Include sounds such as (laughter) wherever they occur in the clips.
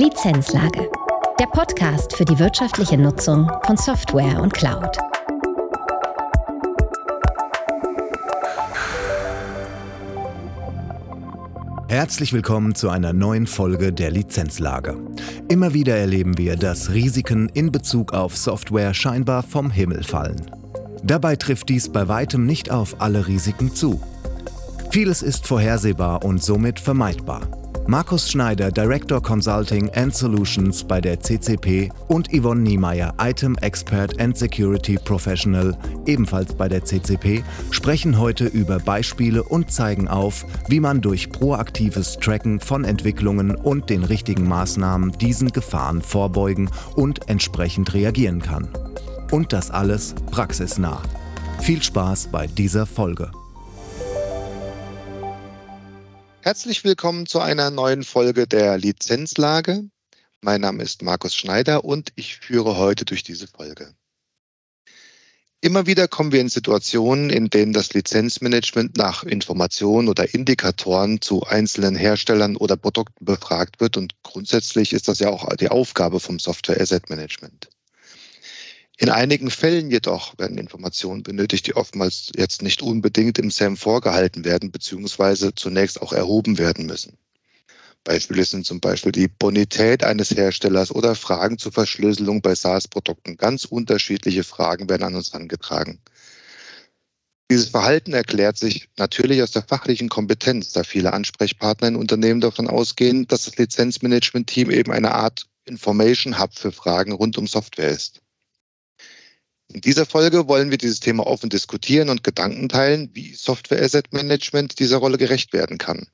Lizenzlage. Der Podcast für die wirtschaftliche Nutzung von Software und Cloud. Herzlich willkommen zu einer neuen Folge der Lizenzlage. Immer wieder erleben wir, dass Risiken in Bezug auf Software scheinbar vom Himmel fallen. Dabei trifft dies bei weitem nicht auf alle Risiken zu. Vieles ist vorhersehbar und somit vermeidbar. Markus Schneider, Director Consulting and Solutions bei der CCP und Yvonne Niemeyer, Item Expert and Security Professional, ebenfalls bei der CCP, sprechen heute über Beispiele und zeigen auf, wie man durch proaktives Tracken von Entwicklungen und den richtigen Maßnahmen diesen Gefahren vorbeugen und entsprechend reagieren kann. Und das alles praxisnah. Viel Spaß bei dieser Folge. Herzlich willkommen zu einer neuen Folge der Lizenzlage. Mein Name ist Markus Schneider und ich führe heute durch diese Folge. Immer wieder kommen wir in Situationen, in denen das Lizenzmanagement nach Informationen oder Indikatoren zu einzelnen Herstellern oder Produkten befragt wird und grundsätzlich ist das ja auch die Aufgabe vom Software Asset Management. In einigen Fällen jedoch werden Informationen benötigt, die oftmals jetzt nicht unbedingt im SAM vorgehalten werden, beziehungsweise zunächst auch erhoben werden müssen. Beispiele sind zum Beispiel die Bonität eines Herstellers oder Fragen zur Verschlüsselung bei SaaS-Produkten. Ganz unterschiedliche Fragen werden an uns angetragen. Dieses Verhalten erklärt sich natürlich aus der fachlichen Kompetenz, da viele Ansprechpartner in Unternehmen davon ausgehen, dass das Lizenzmanagement-Team eben eine Art Information Hub für Fragen rund um Software ist. In dieser Folge wollen wir dieses Thema offen diskutieren und Gedanken teilen, wie Software Asset Management dieser Rolle gerecht werden kann.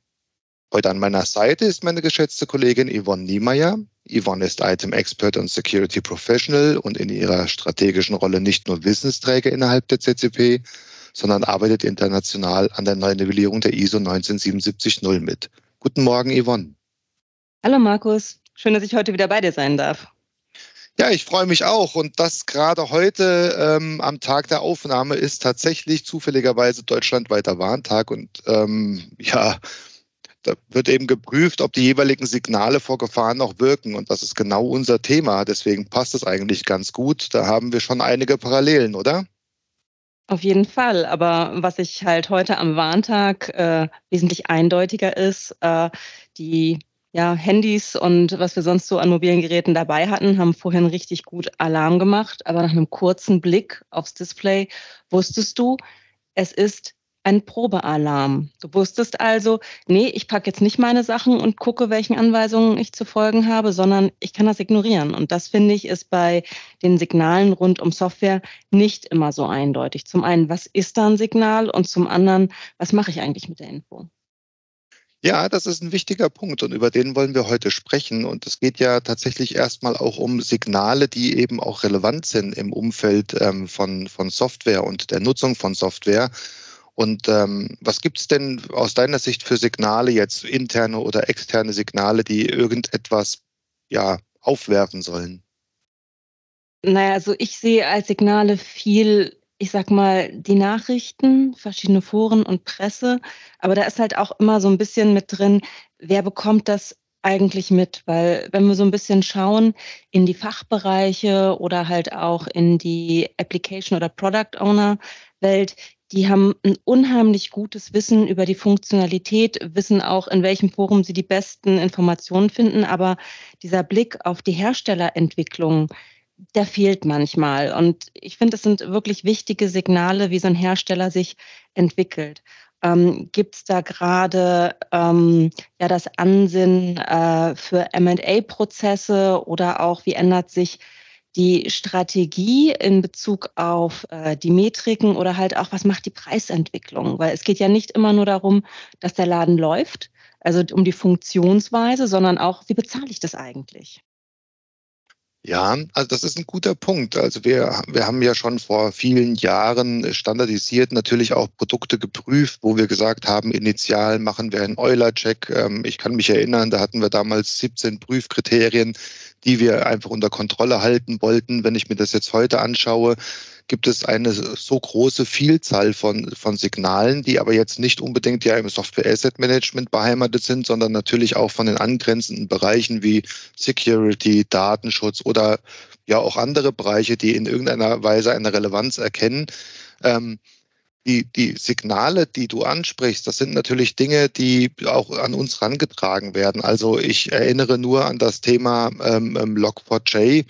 Heute an meiner Seite ist meine geschätzte Kollegin Yvonne Niemeyer. Yvonne ist Item Expert und Security Professional und in ihrer strategischen Rolle nicht nur Wissensträger innerhalb der CCP, sondern arbeitet international an der neuen Nivellierung der ISO 19770 mit. Guten Morgen, Yvonne. Hallo Markus, schön, dass ich heute wieder bei dir sein darf. Ja, ich freue mich auch. Und das gerade heute ähm, am Tag der Aufnahme ist tatsächlich zufälligerweise deutschlandweiter Warntag. Und ähm, ja, da wird eben geprüft, ob die jeweiligen Signale vor Gefahren noch wirken. Und das ist genau unser Thema. Deswegen passt es eigentlich ganz gut. Da haben wir schon einige Parallelen, oder? Auf jeden Fall. Aber was ich halt heute am Warntag äh, wesentlich eindeutiger ist, äh, die ja, Handys und was wir sonst so an mobilen Geräten dabei hatten, haben vorhin richtig gut Alarm gemacht. Aber nach einem kurzen Blick aufs Display wusstest du, es ist ein Probealarm. Du wusstest also, nee, ich packe jetzt nicht meine Sachen und gucke, welchen Anweisungen ich zu folgen habe, sondern ich kann das ignorieren. Und das finde ich ist bei den Signalen rund um Software nicht immer so eindeutig. Zum einen, was ist da ein Signal? Und zum anderen, was mache ich eigentlich mit der Info? Ja, das ist ein wichtiger Punkt und über den wollen wir heute sprechen. Und es geht ja tatsächlich erstmal auch um Signale, die eben auch relevant sind im Umfeld ähm, von, von Software und der Nutzung von Software. Und ähm, was gibt es denn aus deiner Sicht für Signale, jetzt interne oder externe Signale, die irgendetwas ja, aufwerfen sollen? Naja, also ich sehe als Signale viel ich sag mal, die Nachrichten, verschiedene Foren und Presse. Aber da ist halt auch immer so ein bisschen mit drin, wer bekommt das eigentlich mit? Weil wenn wir so ein bisschen schauen in die Fachbereiche oder halt auch in die Application oder Product Owner Welt, die haben ein unheimlich gutes Wissen über die Funktionalität, wissen auch, in welchem Forum sie die besten Informationen finden. Aber dieser Blick auf die Herstellerentwicklung, der fehlt manchmal. Und ich finde, es sind wirklich wichtige Signale, wie so ein Hersteller sich entwickelt. Ähm, Gibt es da gerade ähm, ja das Ansinnen äh, für MA-Prozesse oder auch wie ändert sich die Strategie in Bezug auf äh, die Metriken oder halt auch, was macht die Preisentwicklung? Weil es geht ja nicht immer nur darum, dass der Laden läuft, also um die Funktionsweise, sondern auch, wie bezahle ich das eigentlich? Ja, also das ist ein guter Punkt. Also wir, wir haben ja schon vor vielen Jahren standardisiert natürlich auch Produkte geprüft, wo wir gesagt haben, initial machen wir einen Euler-Check. Ähm, ich kann mich erinnern, da hatten wir damals 17 Prüfkriterien, die wir einfach unter Kontrolle halten wollten. Wenn ich mir das jetzt heute anschaue, gibt es eine so große Vielzahl von, von Signalen, die aber jetzt nicht unbedingt ja im Software Asset Management beheimatet sind, sondern natürlich auch von den angrenzenden Bereichen wie Security, Datenschutz oder ja auch andere Bereiche, die in irgendeiner Weise eine Relevanz erkennen. Ähm, die, die Signale, die du ansprichst, das sind natürlich Dinge, die auch an uns rangetragen werden. Also ich erinnere nur an das Thema ähm, ähm Log4j.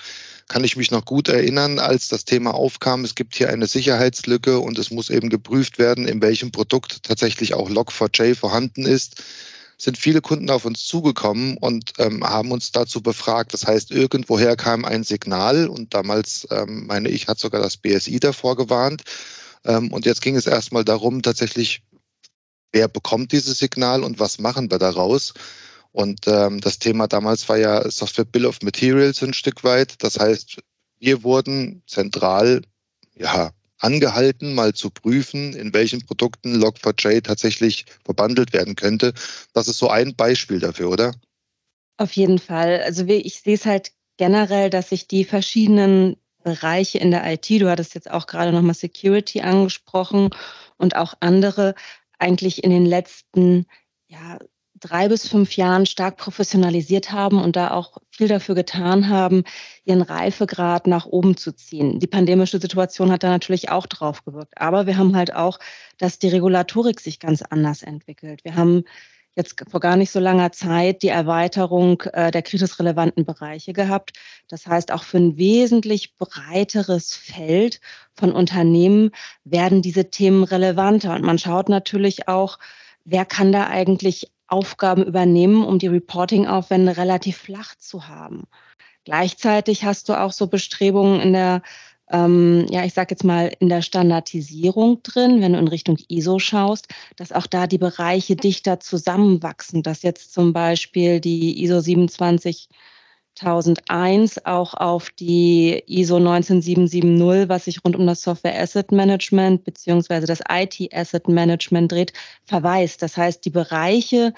Kann ich mich noch gut erinnern, als das Thema aufkam, es gibt hier eine Sicherheitslücke und es muss eben geprüft werden, in welchem Produkt tatsächlich auch Log4j vorhanden ist sind viele Kunden auf uns zugekommen und ähm, haben uns dazu befragt. Das heißt, irgendwoher kam ein Signal und damals, ähm, meine ich, hat sogar das BSI davor gewarnt. Ähm, und jetzt ging es erstmal darum, tatsächlich, wer bekommt dieses Signal und was machen wir daraus? Und ähm, das Thema damals war ja Software Bill of Materials ein Stück weit. Das heißt, wir wurden zentral ja, angehalten, mal zu prüfen, in welchen Produkten Log4j tatsächlich verbandelt werden könnte. Das ist so ein Beispiel dafür, oder? Auf jeden Fall. Also ich sehe es halt generell, dass sich die verschiedenen Bereiche in der IT, du hattest jetzt auch gerade nochmal Security angesprochen und auch andere, eigentlich in den letzten ja, drei bis fünf Jahren stark professionalisiert haben und da auch viel dafür getan haben, ihren Reifegrad nach oben zu ziehen. Die pandemische Situation hat da natürlich auch drauf gewirkt. Aber wir haben halt auch, dass die Regulatorik sich ganz anders entwickelt. Wir haben jetzt vor gar nicht so langer Zeit die Erweiterung äh, der kritisch relevanten Bereiche gehabt. Das heißt, auch für ein wesentlich breiteres Feld von Unternehmen werden diese Themen relevanter. Und man schaut natürlich auch, wer kann da eigentlich Aufgaben übernehmen, um die Reporting-Aufwände relativ flach zu haben. Gleichzeitig hast du auch so Bestrebungen in der ähm, ja, ich sage jetzt mal, in der Standardisierung drin, wenn du in Richtung ISO schaust, dass auch da die Bereiche dichter zusammenwachsen, dass jetzt zum Beispiel die ISO 27001 auch auf die ISO 19770, was sich rund um das Software Asset Management beziehungsweise das IT Asset Management dreht, verweist. Das heißt, die Bereiche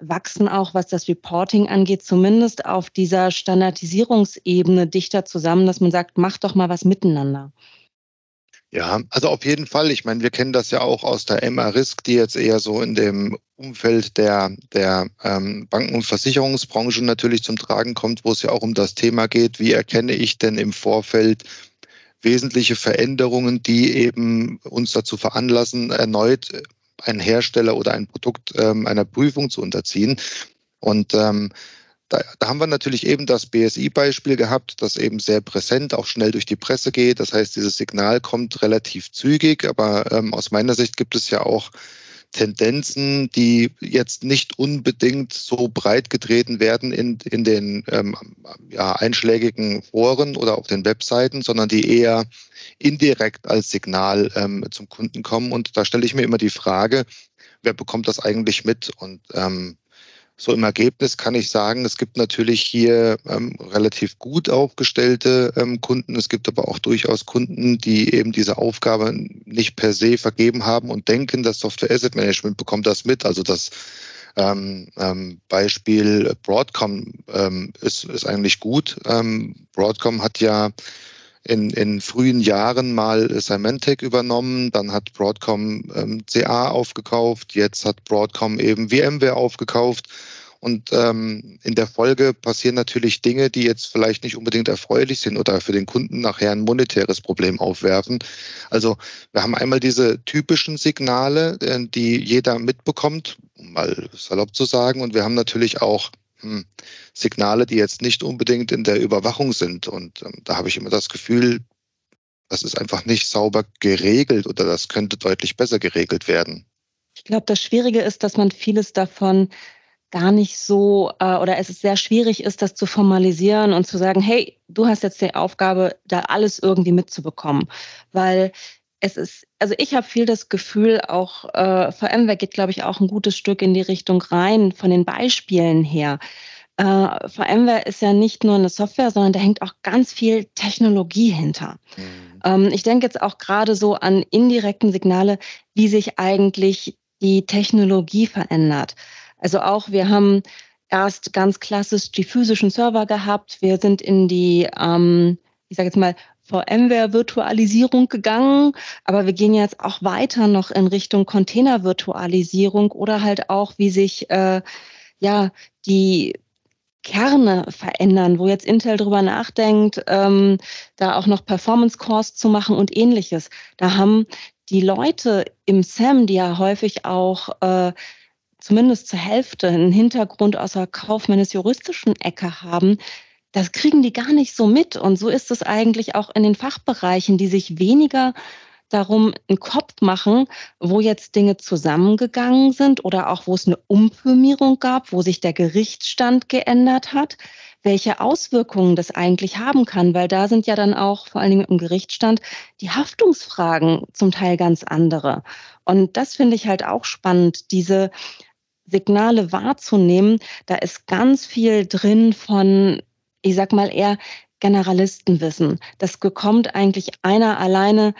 wachsen auch, was das Reporting angeht, zumindest auf dieser Standardisierungsebene dichter zusammen, dass man sagt, mach doch mal was miteinander. Ja, also auf jeden Fall. Ich meine, wir kennen das ja auch aus der MA-Risk, die jetzt eher so in dem Umfeld der, der ähm, Banken- und Versicherungsbranche natürlich zum Tragen kommt, wo es ja auch um das Thema geht, wie erkenne ich denn im Vorfeld wesentliche Veränderungen, die eben uns dazu veranlassen, erneut einen Hersteller oder ein Produkt ähm, einer Prüfung zu unterziehen. Und ähm, da, da, haben wir natürlich eben das BSI-Beispiel gehabt, das eben sehr präsent auch schnell durch die Presse geht. Das heißt, dieses Signal kommt relativ zügig, aber ähm, aus meiner Sicht gibt es ja auch Tendenzen, die jetzt nicht unbedingt so breit getreten werden in, in den ähm, ja, einschlägigen Foren oder auf den Webseiten, sondern die eher indirekt als Signal ähm, zum Kunden kommen. Und da stelle ich mir immer die Frage, wer bekommt das eigentlich mit? Und ähm, so im Ergebnis kann ich sagen, es gibt natürlich hier ähm, relativ gut aufgestellte ähm, Kunden. Es gibt aber auch durchaus Kunden, die eben diese Aufgabe nicht per se vergeben haben und denken, das Software Asset Management bekommt das mit. Also das ähm, ähm, Beispiel Broadcom ähm, ist, ist eigentlich gut. Ähm, Broadcom hat ja in, in frühen Jahren mal Symantec übernommen, dann hat Broadcom ähm, CA aufgekauft, jetzt hat Broadcom eben VMware aufgekauft. Und ähm, in der Folge passieren natürlich Dinge, die jetzt vielleicht nicht unbedingt erfreulich sind oder für den Kunden nachher ein monetäres Problem aufwerfen. Also wir haben einmal diese typischen Signale, äh, die jeder mitbekommt, um mal salopp zu sagen. Und wir haben natürlich auch Signale, die jetzt nicht unbedingt in der Überwachung sind. Und ähm, da habe ich immer das Gefühl, das ist einfach nicht sauber geregelt oder das könnte deutlich besser geregelt werden. Ich glaube, das Schwierige ist, dass man vieles davon gar nicht so äh, oder es ist sehr schwierig ist, das zu formalisieren und zu sagen, hey, du hast jetzt die Aufgabe, da alles irgendwie mitzubekommen. Weil es ist, also ich habe viel das Gefühl, auch äh, VMware geht, glaube ich, auch ein gutes Stück in die Richtung rein von den Beispielen her. Äh, VMware ist ja nicht nur eine Software, sondern da hängt auch ganz viel Technologie hinter. Mhm. Ähm, ich denke jetzt auch gerade so an indirekten Signale, wie sich eigentlich die Technologie verändert. Also auch wir haben erst ganz klassisch die physischen Server gehabt. Wir sind in die ähm, ich sage jetzt mal, VMware-Virtualisierung gegangen, aber wir gehen jetzt auch weiter noch in Richtung Container-Virtualisierung oder halt auch, wie sich äh, ja die Kerne verändern, wo jetzt Intel drüber nachdenkt, ähm, da auch noch Performance Cores zu machen und ähnliches. Da haben die Leute im SAM, die ja häufig auch äh, zumindest zur Hälfte einen Hintergrund aus der kaufmännisch-juristischen Ecke haben, das kriegen die gar nicht so mit. Und so ist es eigentlich auch in den Fachbereichen, die sich weniger darum einen Kopf machen, wo jetzt Dinge zusammengegangen sind oder auch wo es eine Umfirmierung gab, wo sich der Gerichtsstand geändert hat, welche Auswirkungen das eigentlich haben kann, weil da sind ja dann auch vor allen Dingen im Gerichtsstand die Haftungsfragen zum Teil ganz andere. Und das finde ich halt auch spannend, diese Signale wahrzunehmen. Da ist ganz viel drin von, ich sag mal eher Generalistenwissen. Das bekommt eigentlich einer alleine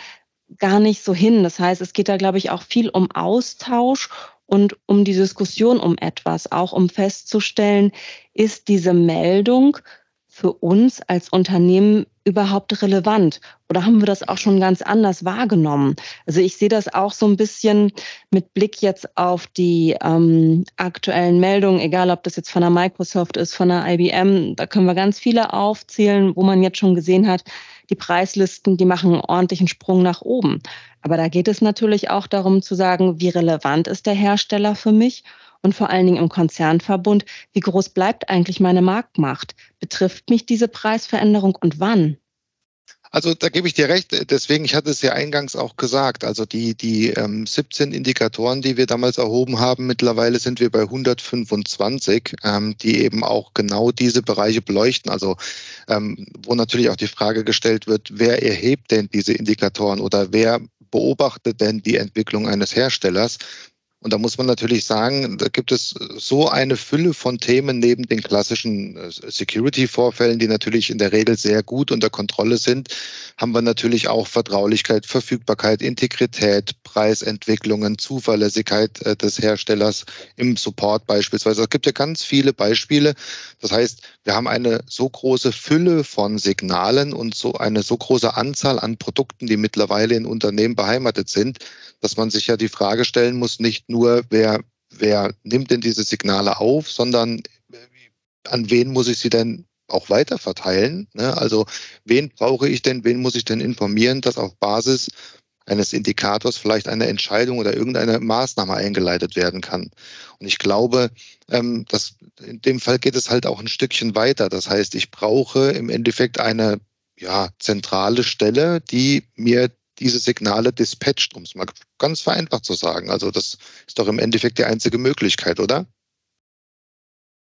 gar nicht so hin. Das heißt, es geht da, glaube ich, auch viel um Austausch und um die Diskussion um etwas, auch um festzustellen, ist diese Meldung für uns als Unternehmen überhaupt relevant? Oder haben wir das auch schon ganz anders wahrgenommen? Also ich sehe das auch so ein bisschen mit Blick jetzt auf die ähm, aktuellen Meldungen, egal ob das jetzt von der Microsoft ist, von der IBM, da können wir ganz viele aufzählen, wo man jetzt schon gesehen hat, die Preislisten, die machen einen ordentlichen Sprung nach oben. Aber da geht es natürlich auch darum zu sagen, wie relevant ist der Hersteller für mich und vor allen Dingen im Konzernverbund, wie groß bleibt eigentlich meine Marktmacht? Betrifft mich diese Preisveränderung und wann? Also da gebe ich dir recht. Deswegen, ich hatte es ja eingangs auch gesagt. Also die, die ähm, 17 Indikatoren, die wir damals erhoben haben, mittlerweile sind wir bei 125, ähm, die eben auch genau diese Bereiche beleuchten. Also ähm, wo natürlich auch die Frage gestellt wird, wer erhebt denn diese Indikatoren oder wer beobachtet denn die Entwicklung eines Herstellers? Und da muss man natürlich sagen, da gibt es so eine Fülle von Themen neben den klassischen äh, Security-Vorfällen, die natürlich in der Regel sehr gut unter Kontrolle sind, haben wir natürlich auch Vertraulichkeit, Verfügbarkeit, Integrität, Preisentwicklungen, Zuverlässigkeit äh, des Herstellers im Support beispielsweise. Es gibt ja ganz viele Beispiele. Das heißt, wir haben eine so große Fülle von Signalen und so eine so große Anzahl an Produkten, die mittlerweile in Unternehmen beheimatet sind, dass man sich ja die Frage stellen muss, nicht nur, wer, wer nimmt denn diese Signale auf, sondern äh, an wen muss ich sie denn auch weiter verteilen? Ne? Also wen brauche ich denn, wen muss ich denn informieren, dass auf Basis eines Indikators vielleicht eine Entscheidung oder irgendeine Maßnahme eingeleitet werden kann. Und ich glaube, ähm, dass in dem Fall geht es halt auch ein Stückchen weiter. Das heißt, ich brauche im Endeffekt eine ja, zentrale Stelle, die mir diese Signale dispatcht, um es mal ganz vereinfacht zu sagen. Also das ist doch im Endeffekt die einzige Möglichkeit, oder?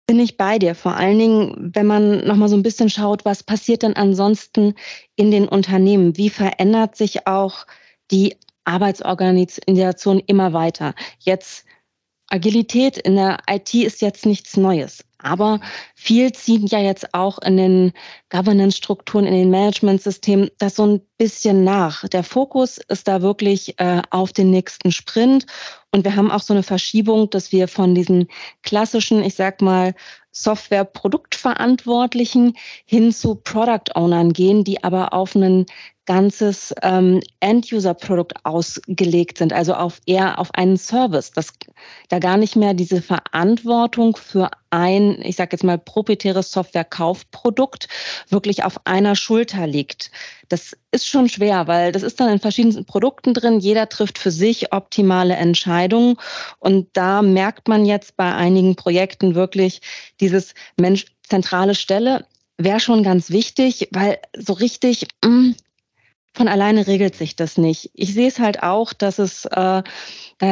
Bin ich bei dir. Vor allen Dingen, wenn man nochmal so ein bisschen schaut, was passiert denn ansonsten in den Unternehmen? Wie verändert sich auch die Arbeitsorganisation immer weiter? Jetzt Agilität in der IT ist jetzt nichts Neues. Aber viel ziehen ja jetzt auch in den Governance-Strukturen, in den Management-Systemen das so ein bisschen nach. Der Fokus ist da wirklich äh, auf den nächsten Sprint. Und wir haben auch so eine Verschiebung, dass wir von diesen klassischen, ich sag mal, Software-Produktverantwortlichen hin zu Product-Ownern gehen, die aber auf einen ganzes ähm, End-User-Produkt ausgelegt sind, also auf eher auf einen Service, dass da gar nicht mehr diese Verantwortung für ein, ich sage jetzt mal, proprietäres Software-Kaufprodukt wirklich auf einer Schulter liegt. Das ist schon schwer, weil das ist dann in verschiedenen Produkten drin. Jeder trifft für sich optimale Entscheidungen. Und da merkt man jetzt bei einigen Projekten wirklich dieses Mensch, zentrale Stelle wäre schon ganz wichtig, weil so richtig, mh, mm, von alleine regelt sich das nicht. Ich sehe es halt auch, dass es äh, da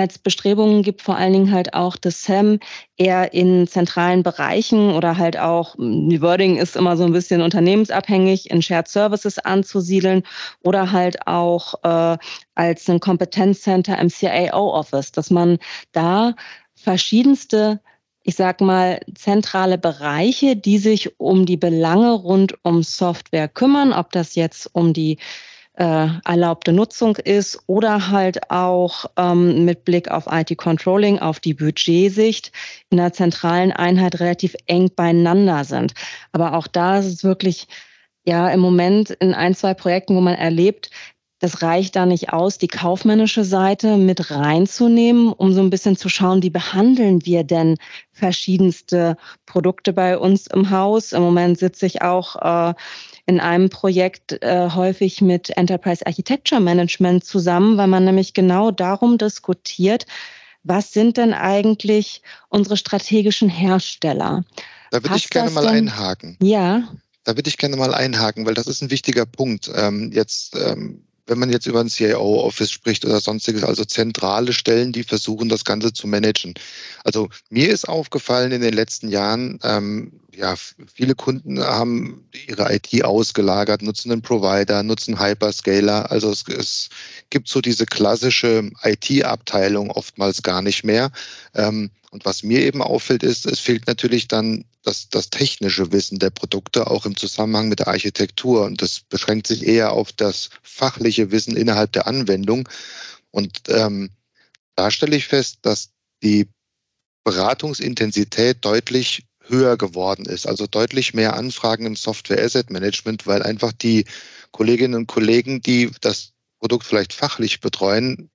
jetzt Bestrebungen gibt, vor allen Dingen halt auch das SAM eher in zentralen Bereichen oder halt auch, hm, die Wording ist immer so ein bisschen unternehmensabhängig, in Shared Services anzusiedeln oder halt auch äh, als ein Kompetenzcenter im CIO-Office, dass man da verschiedenste ich sag mal, zentrale Bereiche, die sich um die Belange rund um Software kümmern, ob das jetzt um die äh, erlaubte Nutzung ist oder halt auch ähm, mit Blick auf IT-Controlling, auf die Budgetsicht in der zentralen Einheit relativ eng beieinander sind. Aber auch da ist es wirklich ja im Moment in ein, zwei Projekten, wo man erlebt, das reicht da nicht aus, die kaufmännische Seite mit reinzunehmen, um so ein bisschen zu schauen, wie behandeln wir denn verschiedenste Produkte bei uns im Haus. Im Moment sitze ich auch äh, in einem Projekt äh, häufig mit Enterprise Architecture Management zusammen, weil man nämlich genau darum diskutiert, was sind denn eigentlich unsere strategischen Hersteller? Da würde ich gerne mal denn? einhaken. Ja. Da würde ich gerne mal einhaken, weil das ist ein wichtiger Punkt. Ähm, jetzt ähm, wenn man jetzt über ein CIO-Office spricht oder sonstiges, also zentrale Stellen, die versuchen, das Ganze zu managen. Also mir ist aufgefallen in den letzten Jahren, ähm, ja, viele Kunden haben ihre IT ausgelagert, nutzen einen Provider, nutzen Hyperscaler. Also es, es gibt so diese klassische IT-Abteilung oftmals gar nicht mehr. Ähm, und was mir eben auffällt, ist, es fehlt natürlich dann das, das technische Wissen der Produkte auch im Zusammenhang mit der Architektur. Und das beschränkt sich eher auf das fachliche Wissen innerhalb der Anwendung. Und ähm, da stelle ich fest, dass die Beratungsintensität deutlich höher geworden ist, also deutlich mehr Anfragen im Software Asset Management, weil einfach die Kolleginnen und Kollegen, die das Produkt vielleicht fachlich betreuen,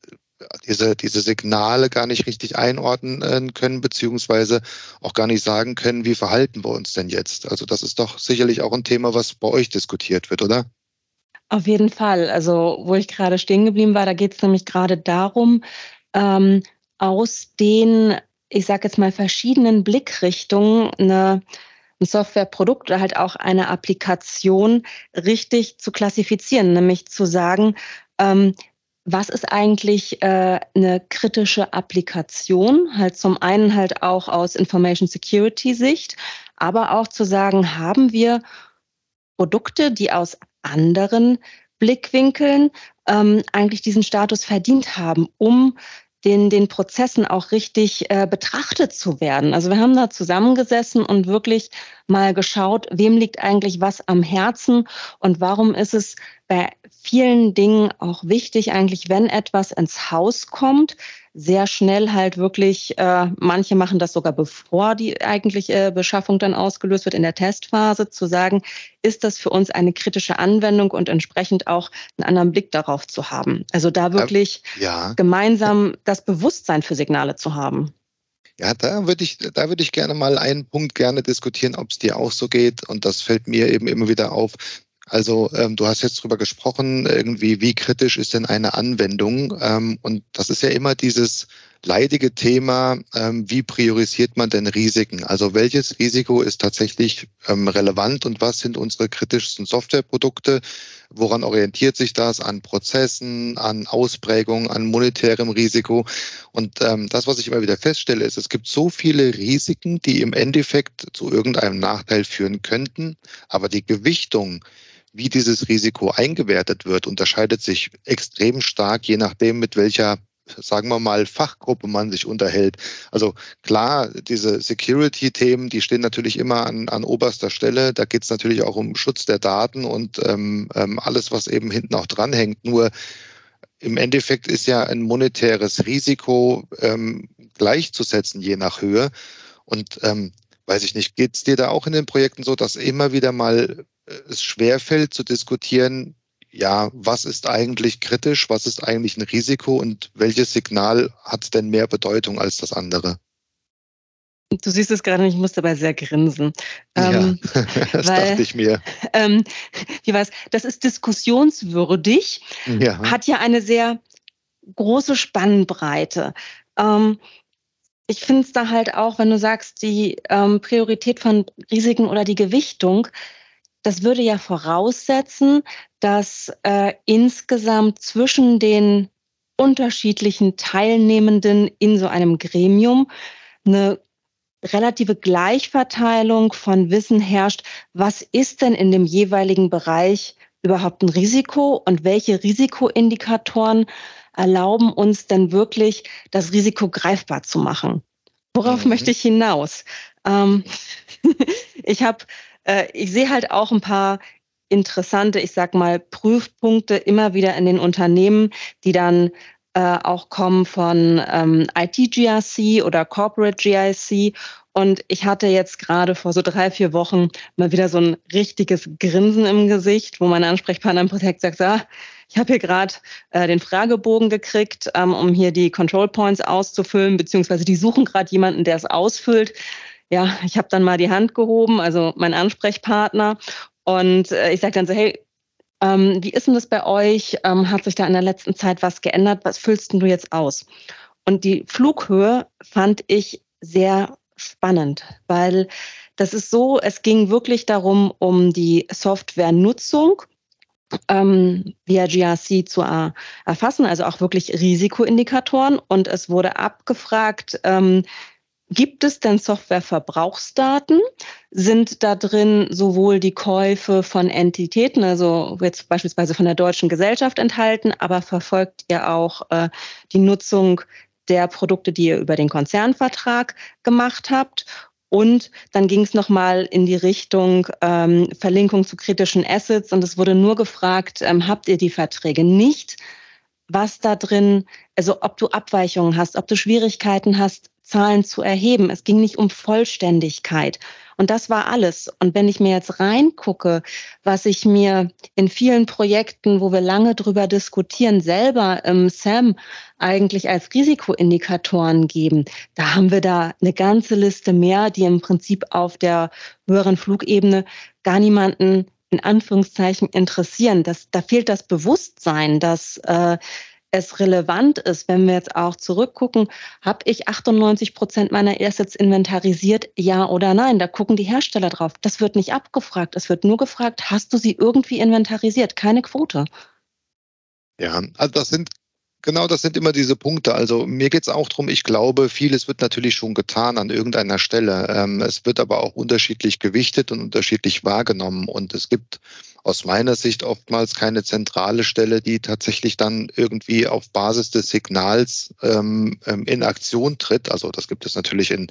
diese, diese Signale gar nicht richtig einordnen äh, können, beziehungsweise auch gar nicht sagen können, wie verhalten wir uns denn jetzt. Also das ist doch sicherlich auch ein Thema, was bei euch diskutiert wird, oder? Auf jeden Fall. Also wo ich gerade stehen geblieben war, da geht es nämlich gerade darum, ähm, aus den, ich sage jetzt mal, verschiedenen Blickrichtungen eine ein Softwareprodukt oder halt auch eine Applikation richtig zu klassifizieren, nämlich zu sagen, ähm, was ist eigentlich äh, eine kritische Applikation? Halt zum einen halt auch aus Information Security Sicht, aber auch zu sagen, haben wir Produkte, die aus anderen Blickwinkeln ähm, eigentlich diesen Status verdient haben, um den, den Prozessen auch richtig äh, betrachtet zu werden. Also wir haben da zusammengesessen und wirklich mal geschaut, wem liegt eigentlich was am Herzen und warum ist es bei vielen Dingen auch wichtig, eigentlich, wenn etwas ins Haus kommt, sehr schnell halt wirklich, äh, manche machen das sogar bevor die eigentliche Beschaffung dann ausgelöst wird in der Testphase, zu sagen, ist das für uns eine kritische Anwendung und entsprechend auch einen anderen Blick darauf zu haben. Also da wirklich ja. gemeinsam das Bewusstsein für Signale zu haben. Ja, da würde ich, da würde ich gerne mal einen Punkt gerne diskutieren, ob es dir auch so geht. Und das fällt mir eben immer wieder auf. Also ähm, du hast jetzt drüber gesprochen, irgendwie, wie kritisch ist denn eine Anwendung? Ähm, und das ist ja immer dieses leidige Thema, ähm, wie priorisiert man denn Risiken? Also welches Risiko ist tatsächlich ähm, relevant und was sind unsere kritischsten Softwareprodukte? Woran orientiert sich das? An Prozessen, an Ausprägung, an monetärem Risiko? Und ähm, das, was ich immer wieder feststelle, ist, es gibt so viele Risiken, die im Endeffekt zu irgendeinem Nachteil führen könnten, aber die Gewichtung, wie dieses Risiko eingewertet wird, unterscheidet sich extrem stark, je nachdem, mit welcher sagen wir mal, Fachgruppe man sich unterhält. Also klar, diese Security-Themen, die stehen natürlich immer an, an oberster Stelle. Da geht es natürlich auch um Schutz der Daten und ähm, ähm, alles, was eben hinten auch dranhängt. Nur im Endeffekt ist ja ein monetäres Risiko ähm, gleichzusetzen, je nach Höhe. Und ähm, weiß ich nicht, geht es dir da auch in den Projekten so, dass immer wieder mal es schwerfällt zu diskutieren, ja, was ist eigentlich kritisch, was ist eigentlich ein Risiko und welches Signal hat denn mehr Bedeutung als das andere? Du siehst es gerade, ich muss dabei sehr grinsen. Ja, ähm, (laughs) das weil, dachte ich mir. Ähm, wie war's? Das ist diskussionswürdig, ja. hat ja eine sehr große Spannbreite. Ähm, ich finde es da halt auch, wenn du sagst, die ähm, Priorität von Risiken oder die Gewichtung, das würde ja voraussetzen, dass äh, insgesamt zwischen den unterschiedlichen Teilnehmenden in so einem Gremium eine relative Gleichverteilung von Wissen herrscht, was ist denn in dem jeweiligen Bereich überhaupt ein Risiko und welche Risikoindikatoren erlauben uns denn wirklich, das Risiko greifbar zu machen. Worauf mhm. möchte ich hinaus? Ähm, (laughs) ich habe äh, ich sehe halt auch ein paar interessante, ich sag mal, Prüfpunkte immer wieder in den Unternehmen, die dann äh, auch kommen von ähm, IT-GRC oder Corporate GIC. Und ich hatte jetzt gerade vor so drei, vier Wochen mal wieder so ein richtiges Grinsen im Gesicht, wo mein Ansprechpartner im Projekt sagt, ah, ich habe hier gerade äh, den Fragebogen gekriegt, ähm, um hier die Control Points auszufüllen, beziehungsweise die suchen gerade jemanden, der es ausfüllt. Ja, ich habe dann mal die Hand gehoben, also mein Ansprechpartner. Und äh, ich sage dann so, hey, ähm, wie ist denn das bei euch? Ähm, hat sich da in der letzten Zeit was geändert? Was füllst denn du jetzt aus? Und die Flughöhe fand ich sehr spannend, weil das ist so, es ging wirklich darum, um die Softwarenutzung ähm, via GRC zu erfassen, also auch wirklich Risikoindikatoren. Und es wurde abgefragt, ähm, Gibt es denn Softwareverbrauchsdaten? Sind da drin sowohl die Käufe von Entitäten, also jetzt beispielsweise von der deutschen Gesellschaft enthalten, aber verfolgt ihr auch äh, die Nutzung der Produkte, die ihr über den Konzernvertrag gemacht habt? Und dann ging es nochmal in die Richtung ähm, Verlinkung zu kritischen Assets und es wurde nur gefragt, ähm, habt ihr die Verträge nicht? Was da drin, also ob du Abweichungen hast, ob du Schwierigkeiten hast, Zahlen zu erheben. Es ging nicht um Vollständigkeit. Und das war alles. Und wenn ich mir jetzt reingucke, was ich mir in vielen Projekten, wo wir lange drüber diskutieren, selber im SAM eigentlich als Risikoindikatoren geben, da haben wir da eine ganze Liste mehr, die im Prinzip auf der höheren Flugebene gar niemanden in Anführungszeichen interessieren. Das, da fehlt das Bewusstsein, dass äh, es relevant ist, wenn wir jetzt auch zurückgucken, habe ich 98 Prozent meiner Assets inventarisiert, ja oder nein? Da gucken die Hersteller drauf. Das wird nicht abgefragt. Es wird nur gefragt, hast du sie irgendwie inventarisiert? Keine Quote. Ja, also das sind Genau, das sind immer diese Punkte. Also mir geht es auch darum, ich glaube, vieles wird natürlich schon getan an irgendeiner Stelle. Ähm, es wird aber auch unterschiedlich gewichtet und unterschiedlich wahrgenommen. Und es gibt aus meiner Sicht oftmals keine zentrale Stelle, die tatsächlich dann irgendwie auf Basis des Signals ähm, ähm in Aktion tritt. Also das gibt es natürlich in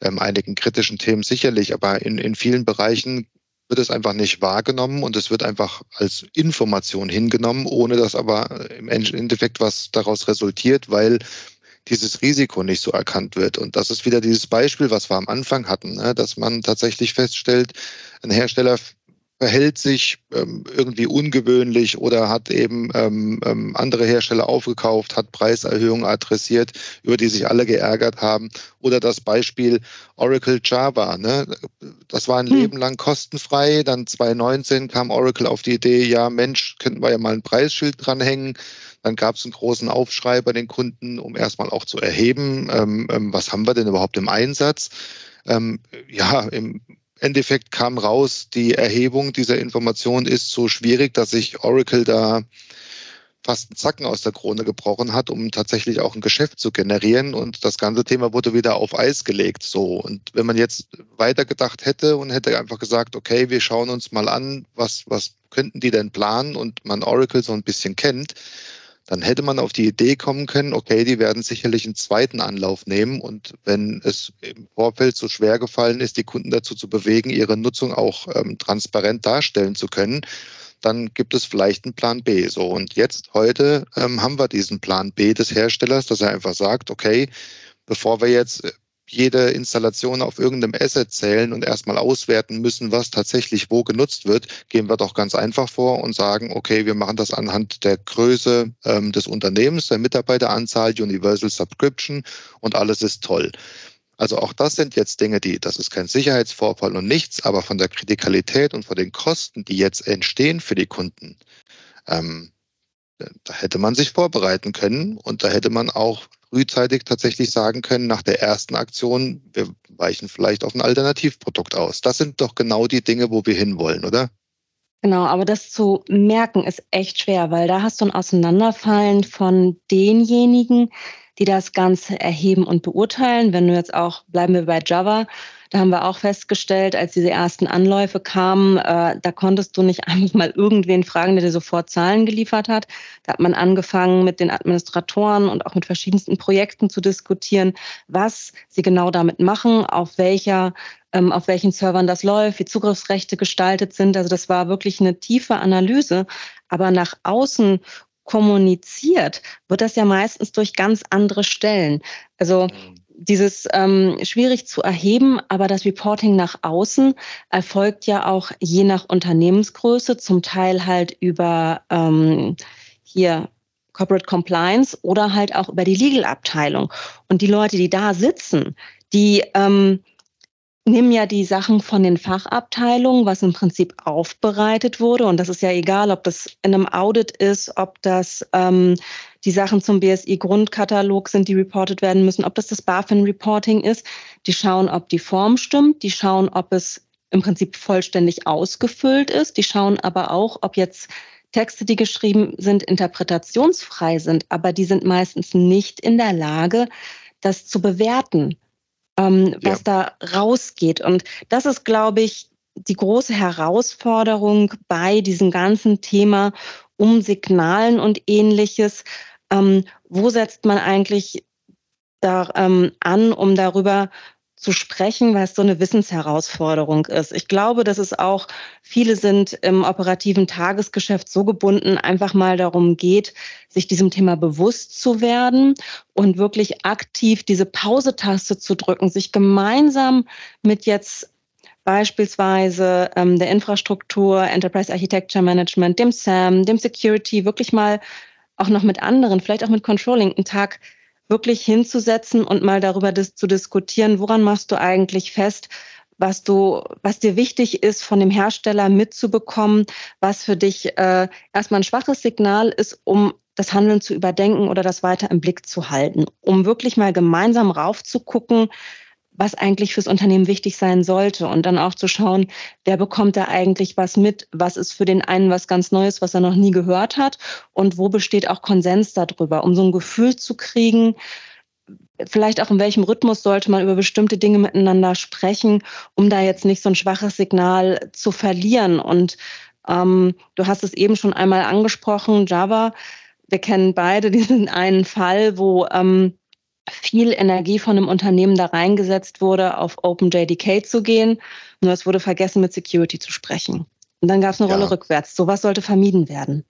ähm, einigen kritischen Themen sicherlich, aber in, in vielen Bereichen wird es einfach nicht wahrgenommen und es wird einfach als Information hingenommen, ohne dass aber im Endeffekt was daraus resultiert, weil dieses Risiko nicht so erkannt wird. Und das ist wieder dieses Beispiel, was wir am Anfang hatten, ne? dass man tatsächlich feststellt, ein Hersteller verhält sich ähm, irgendwie ungewöhnlich oder hat eben ähm, ähm, andere Hersteller aufgekauft, hat Preiserhöhungen adressiert, über die sich alle geärgert haben. Oder das Beispiel Oracle Java. Ne? Das war ein hm. Leben lang kostenfrei. Dann 2019 kam Oracle auf die Idee, ja Mensch, könnten wir ja mal ein Preisschild dranhängen. Dann gab es einen großen Aufschrei bei den Kunden, um erstmal auch zu erheben, ähm, ähm, was haben wir denn überhaupt im Einsatz. Ähm, ja, im Endeffekt kam raus, die Erhebung dieser Information ist so schwierig, dass sich Oracle da fast einen Zacken aus der Krone gebrochen hat, um tatsächlich auch ein Geschäft zu generieren. Und das ganze Thema wurde wieder auf Eis gelegt. So. Und wenn man jetzt weitergedacht hätte und hätte einfach gesagt, okay, wir schauen uns mal an, was, was könnten die denn planen und man Oracle so ein bisschen kennt, dann hätte man auf die Idee kommen können, okay, die werden sicherlich einen zweiten Anlauf nehmen und wenn es im Vorfeld so schwer gefallen ist, die Kunden dazu zu bewegen, ihre Nutzung auch ähm, transparent darstellen zu können, dann gibt es vielleicht einen Plan B. So und jetzt heute ähm, haben wir diesen Plan B des Herstellers, dass er einfach sagt, okay, bevor wir jetzt jede Installation auf irgendeinem Asset zählen und erstmal auswerten müssen, was tatsächlich wo genutzt wird, gehen wir doch ganz einfach vor und sagen, okay, wir machen das anhand der Größe ähm, des Unternehmens, der Mitarbeiteranzahl, Universal Subscription und alles ist toll. Also auch das sind jetzt Dinge, die, das ist kein Sicherheitsvorfall und nichts, aber von der Kritikalität und von den Kosten, die jetzt entstehen für die Kunden, ähm, da hätte man sich vorbereiten können und da hätte man auch frühzeitig tatsächlich sagen können, nach der ersten Aktion, wir weichen vielleicht auf ein Alternativprodukt aus. Das sind doch genau die Dinge, wo wir hinwollen, oder? Genau, aber das zu merken ist echt schwer, weil da hast du ein Auseinanderfallen von denjenigen, die das Ganze erheben und beurteilen. Wenn du jetzt auch, bleiben wir bei Java, da haben wir auch festgestellt, als diese ersten Anläufe kamen, äh, da konntest du nicht (laughs) einfach mal irgendwen fragen, der dir sofort Zahlen geliefert hat. Da hat man angefangen, mit den Administratoren und auch mit verschiedensten Projekten zu diskutieren, was sie genau damit machen, auf welcher ähm, auf welchen Servern das läuft, wie Zugriffsrechte gestaltet sind. Also das war wirklich eine tiefe Analyse. Aber nach außen kommuniziert, wird das ja meistens durch ganz andere Stellen. Also dieses ähm, schwierig zu erheben, aber das Reporting nach außen erfolgt ja auch je nach Unternehmensgröße, zum Teil halt über ähm, hier Corporate Compliance oder halt auch über die Legal-Abteilung. Und die Leute, die da sitzen, die ähm, nehmen ja die Sachen von den Fachabteilungen, was im Prinzip aufbereitet wurde. Und das ist ja egal, ob das in einem Audit ist, ob das ähm, die Sachen zum BSI-Grundkatalog sind, die reported werden müssen, ob das das BaFin-Reporting ist. Die schauen, ob die Form stimmt. Die schauen, ob es im Prinzip vollständig ausgefüllt ist. Die schauen aber auch, ob jetzt Texte, die geschrieben sind, interpretationsfrei sind. Aber die sind meistens nicht in der Lage, das zu bewerten ähm, was ja. da rausgeht. Und das ist, glaube ich, die große Herausforderung bei diesem ganzen Thema um Signalen und ähnliches. Ähm, wo setzt man eigentlich da ähm, an, um darüber zu sprechen, weil es so eine Wissensherausforderung ist. Ich glaube, dass es auch viele sind im operativen Tagesgeschäft so gebunden, einfach mal darum geht, sich diesem Thema bewusst zu werden und wirklich aktiv diese Pause-Taste zu drücken, sich gemeinsam mit jetzt beispielsweise ähm, der Infrastruktur, Enterprise Architecture Management, dem SAM, dem Security, wirklich mal auch noch mit anderen, vielleicht auch mit Controlling, einen Tag wirklich hinzusetzen und mal darüber dis zu diskutieren, woran machst du eigentlich fest, was du, was dir wichtig ist, von dem Hersteller mitzubekommen, was für dich äh, erstmal ein schwaches Signal ist, um das Handeln zu überdenken oder das weiter im Blick zu halten, um wirklich mal gemeinsam raufzugucken, was eigentlich fürs Unternehmen wichtig sein sollte und dann auch zu schauen, wer bekommt da eigentlich was mit, was ist für den einen was ganz Neues, was er noch nie gehört hat und wo besteht auch Konsens darüber, um so ein Gefühl zu kriegen, vielleicht auch in welchem Rhythmus sollte man über bestimmte Dinge miteinander sprechen, um da jetzt nicht so ein schwaches Signal zu verlieren. Und ähm, du hast es eben schon einmal angesprochen, Java. Wir kennen beide (laughs) diesen einen Fall, wo ähm, viel Energie von einem Unternehmen da reingesetzt wurde, auf OpenJDK zu gehen. Nur es wurde vergessen, mit Security zu sprechen. Und dann gab es eine ja. Rolle rückwärts. Sowas sollte vermieden werden.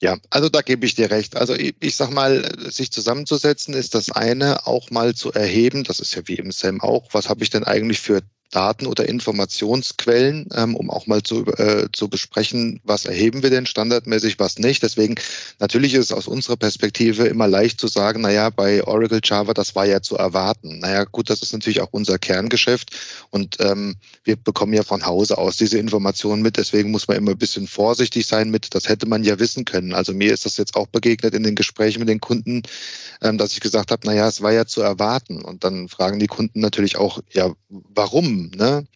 Ja, also da gebe ich dir recht. Also ich, ich sag mal, sich zusammenzusetzen ist das eine, auch mal zu erheben, das ist ja wie im SAM auch, was habe ich denn eigentlich für Daten oder Informationsquellen, ähm, um auch mal zu, äh, zu besprechen, was erheben wir denn standardmäßig, was nicht. Deswegen natürlich ist es aus unserer Perspektive immer leicht zu sagen, naja, bei Oracle Java, das war ja zu erwarten. Naja, gut, das ist natürlich auch unser Kerngeschäft und ähm, wir bekommen ja von Hause aus diese Informationen mit. Deswegen muss man immer ein bisschen vorsichtig sein mit, das hätte man ja wissen können. Also mir ist das jetzt auch begegnet in den Gesprächen mit den Kunden, ähm, dass ich gesagt habe, naja, es war ja zu erwarten. Und dann fragen die Kunden natürlich auch, ja, warum? Ne?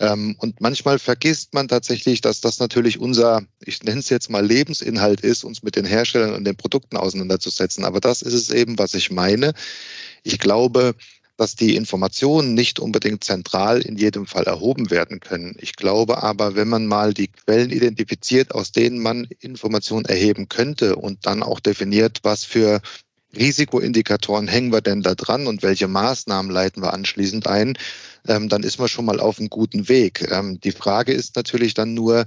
Ähm, und manchmal vergisst man tatsächlich, dass das natürlich unser, ich nenne es jetzt mal Lebensinhalt ist, uns mit den Herstellern und den Produkten auseinanderzusetzen. Aber das ist es eben, was ich meine. Ich glaube, dass die Informationen nicht unbedingt zentral in jedem Fall erhoben werden können. Ich glaube aber, wenn man mal die Quellen identifiziert, aus denen man Informationen erheben könnte und dann auch definiert, was für Risikoindikatoren hängen wir denn da dran und welche Maßnahmen leiten wir anschließend ein, ähm, dann ist man schon mal auf einem guten Weg. Ähm, die Frage ist natürlich dann nur,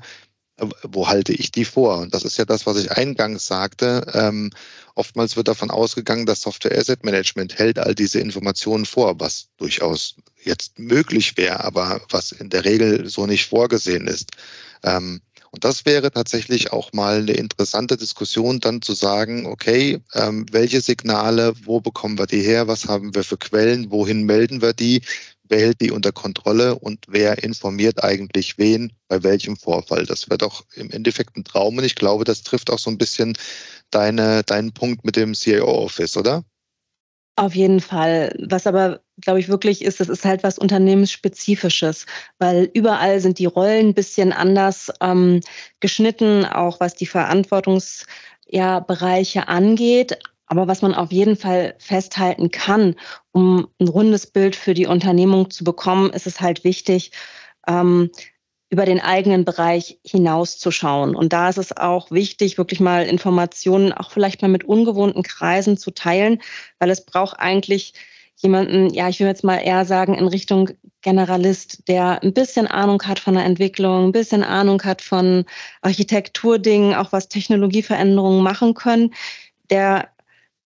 äh, wo halte ich die vor? Und das ist ja das, was ich eingangs sagte. Ähm, oftmals wird davon ausgegangen, dass Software Asset Management hält all diese Informationen vor, was durchaus jetzt möglich wäre, aber was in der Regel so nicht vorgesehen ist. Ähm, und das wäre tatsächlich auch mal eine interessante Diskussion, dann zu sagen, okay, ähm, welche Signale, wo bekommen wir die her, was haben wir für Quellen, wohin melden wir die, wer hält die unter Kontrolle und wer informiert eigentlich wen bei welchem Vorfall. Das wäre doch im Endeffekt ein Traum und ich glaube, das trifft auch so ein bisschen deine, deinen Punkt mit dem CIO-Office, oder? Auf jeden Fall. Was aber, glaube ich, wirklich ist, das ist halt was Unternehmensspezifisches, weil überall sind die Rollen ein bisschen anders ähm, geschnitten, auch was die Verantwortungsbereiche ja, angeht. Aber was man auf jeden Fall festhalten kann, um ein rundes Bild für die Unternehmung zu bekommen, ist es halt wichtig, ähm, über den eigenen Bereich hinauszuschauen. Und da ist es auch wichtig, wirklich mal Informationen auch vielleicht mal mit ungewohnten Kreisen zu teilen, weil es braucht eigentlich jemanden, ja, ich will jetzt mal eher sagen, in Richtung Generalist, der ein bisschen Ahnung hat von der Entwicklung, ein bisschen Ahnung hat von Architekturdingen, auch was Technologieveränderungen machen können, der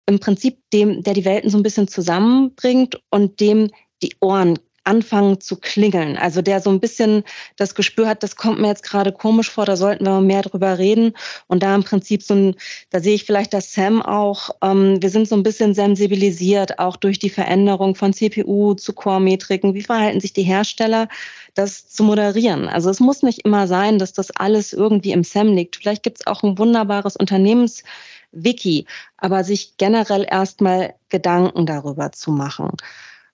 im Prinzip dem, der die Welten so ein bisschen zusammenbringt und dem die Ohren anfangen zu klingeln. Also der so ein bisschen das Gespür hat, das kommt mir jetzt gerade komisch vor, da sollten wir mehr drüber reden. Und da im Prinzip so ein, da sehe ich vielleicht das Sam auch, ähm, wir sind so ein bisschen sensibilisiert, auch durch die Veränderung von CPU zu Core-Metriken. Wie verhalten sich die Hersteller? das zu moderieren. Also es muss nicht immer sein, dass das alles irgendwie im SAM liegt. Vielleicht gibt es auch ein wunderbares Unternehmenswiki, aber sich generell erstmal Gedanken darüber zu machen.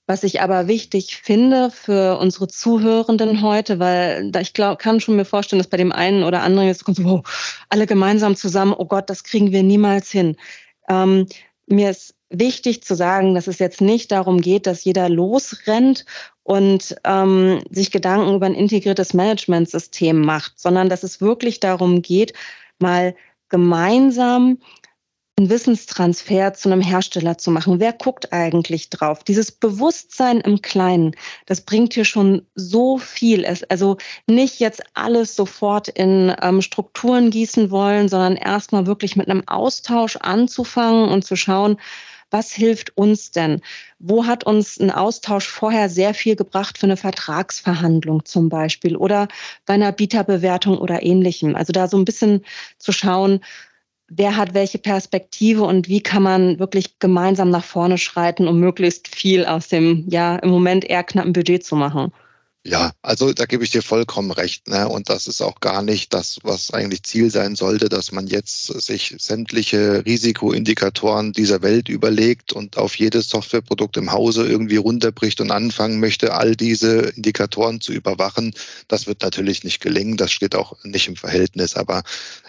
Was ich aber wichtig finde für unsere Zuhörenden heute, weil ich glaub, kann schon mir vorstellen, dass bei dem einen oder anderen jetzt kommt so, wow, alle gemeinsam zusammen, oh Gott, das kriegen wir niemals hin. Ähm, mir ist wichtig zu sagen, dass es jetzt nicht darum geht, dass jeder losrennt und ähm, sich Gedanken über ein integriertes Managementsystem macht, sondern dass es wirklich darum geht, mal gemeinsam einen Wissenstransfer zu einem Hersteller zu machen. Wer guckt eigentlich drauf? Dieses Bewusstsein im Kleinen, das bringt hier schon so viel. Es, also nicht jetzt alles sofort in ähm, Strukturen gießen wollen, sondern erstmal wirklich mit einem Austausch anzufangen und zu schauen, was hilft uns denn? Wo hat uns ein Austausch vorher sehr viel gebracht für eine Vertragsverhandlung zum Beispiel oder bei einer Bieterbewertung oder ähnlichem? Also da so ein bisschen zu schauen, wer hat welche Perspektive und wie kann man wirklich gemeinsam nach vorne schreiten, um möglichst viel aus dem ja im Moment eher knappen Budget zu machen. Ja, also da gebe ich dir vollkommen recht. Ne? Und das ist auch gar nicht das, was eigentlich Ziel sein sollte, dass man jetzt sich sämtliche Risikoindikatoren dieser Welt überlegt und auf jedes Softwareprodukt im Hause irgendwie runterbricht und anfangen möchte, all diese Indikatoren zu überwachen. Das wird natürlich nicht gelingen. Das steht auch nicht im Verhältnis. Aber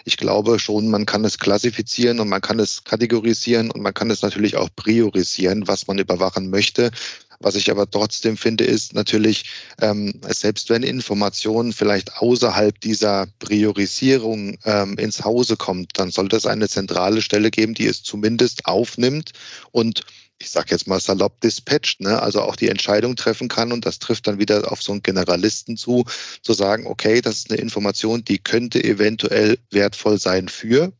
ich glaube schon, man kann es klassifizieren und man kann es kategorisieren und man kann es natürlich auch priorisieren, was man überwachen möchte. Was ich aber trotzdem finde, ist natürlich, ähm, selbst wenn Information vielleicht außerhalb dieser Priorisierung ähm, ins Hause kommt, dann sollte es eine zentrale Stelle geben, die es zumindest aufnimmt und ich sage jetzt mal salopp dispatcht, ne? also auch die Entscheidung treffen kann und das trifft dann wieder auf so einen Generalisten zu, zu sagen, okay, das ist eine Information, die könnte eventuell wertvoll sein für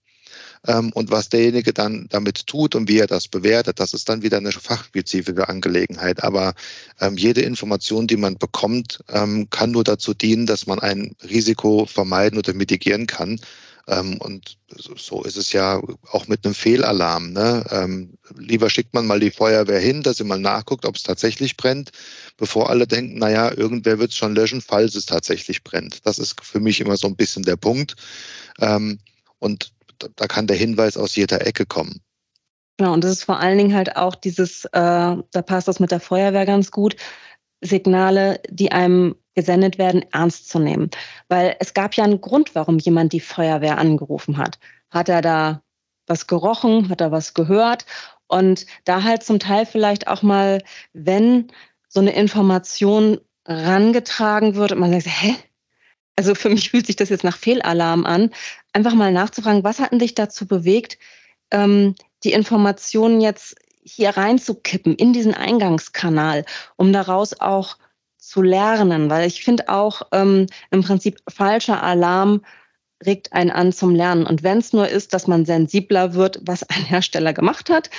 ähm, und was derjenige dann damit tut und wie er das bewertet, das ist dann wieder eine fachspezifische Angelegenheit. Aber ähm, jede Information, die man bekommt, ähm, kann nur dazu dienen, dass man ein Risiko vermeiden oder mitigieren kann. Ähm, und so ist es ja auch mit einem Fehlalarm. Ne? Ähm, lieber schickt man mal die Feuerwehr hin, dass sie mal nachguckt, ob es tatsächlich brennt, bevor alle denken, naja, irgendwer wird es schon löschen, falls es tatsächlich brennt. Das ist für mich immer so ein bisschen der Punkt. Ähm, und da kann der Hinweis aus jeder Ecke kommen. Genau, und das ist vor allen Dingen halt auch dieses, äh, da passt das mit der Feuerwehr ganz gut, Signale, die einem gesendet werden, ernst zu nehmen. Weil es gab ja einen Grund, warum jemand die Feuerwehr angerufen hat. Hat er da was gerochen, hat er was gehört? Und da halt zum Teil vielleicht auch mal, wenn so eine Information rangetragen wird und man sagt, hä, also für mich fühlt sich das jetzt nach Fehlalarm an, einfach mal nachzufragen, was hat dich dazu bewegt, ähm, die Informationen jetzt hier reinzukippen in diesen Eingangskanal, um daraus auch zu lernen, weil ich finde auch ähm, im Prinzip falscher Alarm regt einen an zum Lernen. Und wenn es nur ist, dass man sensibler wird, was ein Hersteller gemacht hat,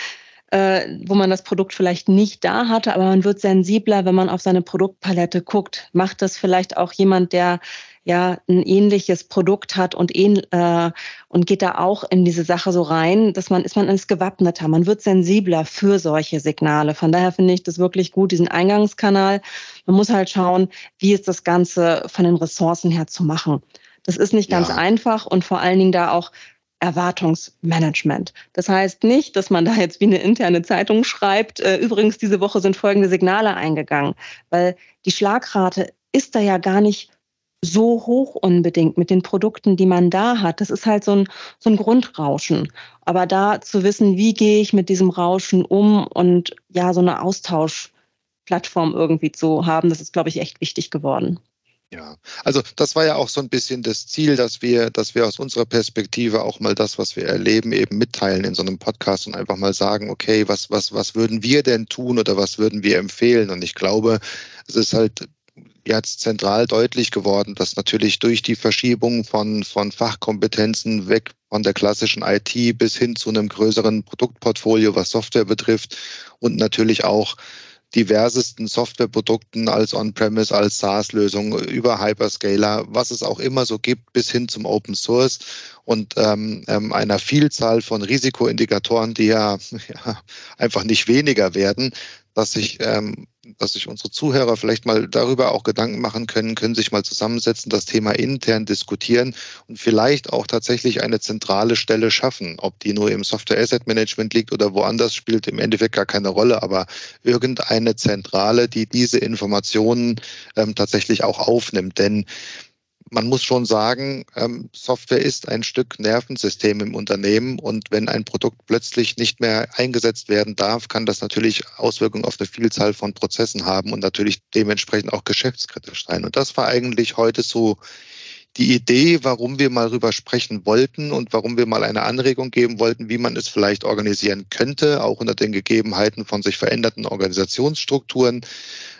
äh, wo man das Produkt vielleicht nicht da hatte, aber man wird sensibler, wenn man auf seine Produktpalette guckt. Macht das vielleicht auch jemand, der ja ein ähnliches Produkt hat und, ähn, äh, und geht da auch in diese Sache so rein, dass man ist man ins gewappneter, man wird sensibler für solche Signale. Von daher finde ich das wirklich gut, diesen Eingangskanal. Man muss halt schauen, wie ist das Ganze von den Ressourcen her zu machen. Das ist nicht ganz ja. einfach und vor allen Dingen da auch Erwartungsmanagement. Das heißt nicht, dass man da jetzt wie eine interne Zeitung schreibt, äh, übrigens diese Woche sind folgende Signale eingegangen, weil die Schlagrate ist da ja gar nicht so hoch unbedingt mit den Produkten, die man da hat. Das ist halt so ein, so ein Grundrauschen. Aber da zu wissen, wie gehe ich mit diesem Rauschen um und ja, so eine Austauschplattform irgendwie zu haben, das ist, glaube ich, echt wichtig geworden. Ja, also das war ja auch so ein bisschen das Ziel, dass wir, dass wir aus unserer Perspektive auch mal das, was wir erleben, eben mitteilen in so einem Podcast und einfach mal sagen, okay, was, was, was würden wir denn tun oder was würden wir empfehlen? Und ich glaube, es ist halt jetzt zentral deutlich geworden, dass natürlich durch die Verschiebung von, von Fachkompetenzen weg von der klassischen IT bis hin zu einem größeren Produktportfolio, was Software betrifft und natürlich auch diversesten Softwareprodukten als On-Premise, als SaaS-Lösung, über Hyperscaler, was es auch immer so gibt, bis hin zum Open Source und ähm, ähm, einer Vielzahl von Risikoindikatoren, die ja, (laughs) ja einfach nicht weniger werden, dass sich, ähm, dass sich unsere Zuhörer vielleicht mal darüber auch Gedanken machen können, können sich mal zusammensetzen, das Thema intern diskutieren und vielleicht auch tatsächlich eine zentrale Stelle schaffen. Ob die nur im Software Asset Management liegt oder woanders, spielt im Endeffekt gar keine Rolle, aber irgendeine Zentrale, die diese Informationen ähm, tatsächlich auch aufnimmt. Denn man muss schon sagen, ähm, Software ist ein Stück Nervensystem im Unternehmen und wenn ein Produkt plötzlich nicht mehr eingesetzt werden darf, kann das natürlich Auswirkungen auf eine Vielzahl von Prozessen haben und natürlich dementsprechend auch geschäftskritisch sein. Und das war eigentlich heute so die Idee, warum wir mal rüber sprechen wollten und warum wir mal eine Anregung geben wollten, wie man es vielleicht organisieren könnte, auch unter den Gegebenheiten von sich veränderten Organisationsstrukturen.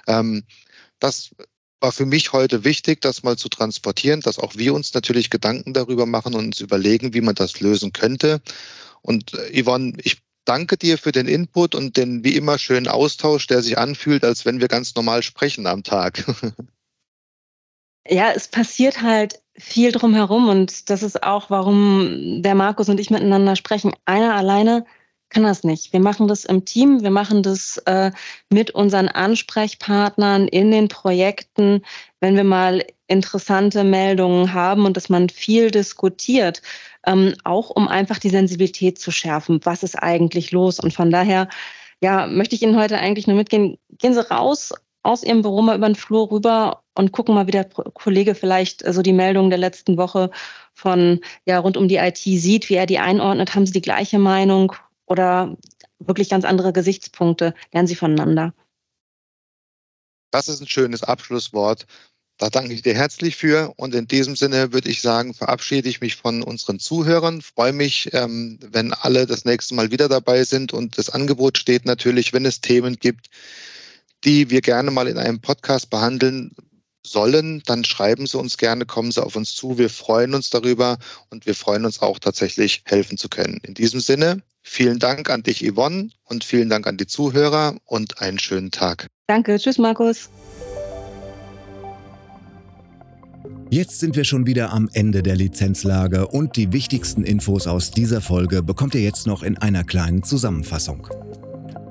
Ähm, das war für mich heute wichtig, das mal zu transportieren, dass auch wir uns natürlich Gedanken darüber machen und uns überlegen, wie man das lösen könnte. Und äh, Yvonne, ich danke dir für den Input und den wie immer schönen Austausch, der sich anfühlt, als wenn wir ganz normal sprechen am Tag. (laughs) Ja, es passiert halt viel drumherum und das ist auch, warum der Markus und ich miteinander sprechen. Einer alleine kann das nicht. Wir machen das im Team, wir machen das äh, mit unseren Ansprechpartnern in den Projekten, wenn wir mal interessante Meldungen haben und dass man viel diskutiert, ähm, auch um einfach die Sensibilität zu schärfen. Was ist eigentlich los? Und von daher, ja, möchte ich Ihnen heute eigentlich nur mitgehen. Gehen Sie raus aus Ihrem Büro mal über den Flur rüber und gucken mal, wie der Kollege vielleicht äh, so die Meldungen der letzten Woche von ja rund um die IT sieht, wie er die einordnet. Haben Sie die gleiche Meinung? Oder wirklich ganz andere Gesichtspunkte lernen sie voneinander. Das ist ein schönes Abschlusswort. Da danke ich dir herzlich für. Und in diesem Sinne würde ich sagen, verabschiede ich mich von unseren Zuhörern. Freue mich, ähm, wenn alle das nächste Mal wieder dabei sind. Und das Angebot steht natürlich, wenn es Themen gibt, die wir gerne mal in einem Podcast behandeln sollen, dann schreiben Sie uns gerne, kommen Sie auf uns zu. Wir freuen uns darüber und wir freuen uns auch tatsächlich helfen zu können. In diesem Sinne, Vielen Dank an dich, Yvonne, und vielen Dank an die Zuhörer und einen schönen Tag. Danke. Tschüss, Markus. Jetzt sind wir schon wieder am Ende der Lizenzlage und die wichtigsten Infos aus dieser Folge bekommt ihr jetzt noch in einer kleinen Zusammenfassung.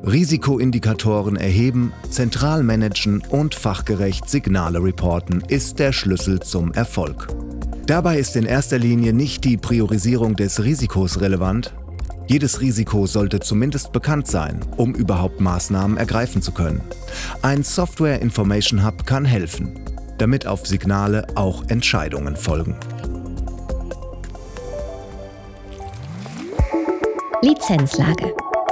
Risikoindikatoren erheben, zentral managen und fachgerecht Signale reporten ist der Schlüssel zum Erfolg. Dabei ist in erster Linie nicht die Priorisierung des Risikos relevant, jedes Risiko sollte zumindest bekannt sein, um überhaupt Maßnahmen ergreifen zu können. Ein Software Information Hub kann helfen, damit auf Signale auch Entscheidungen folgen. Lizenzlage.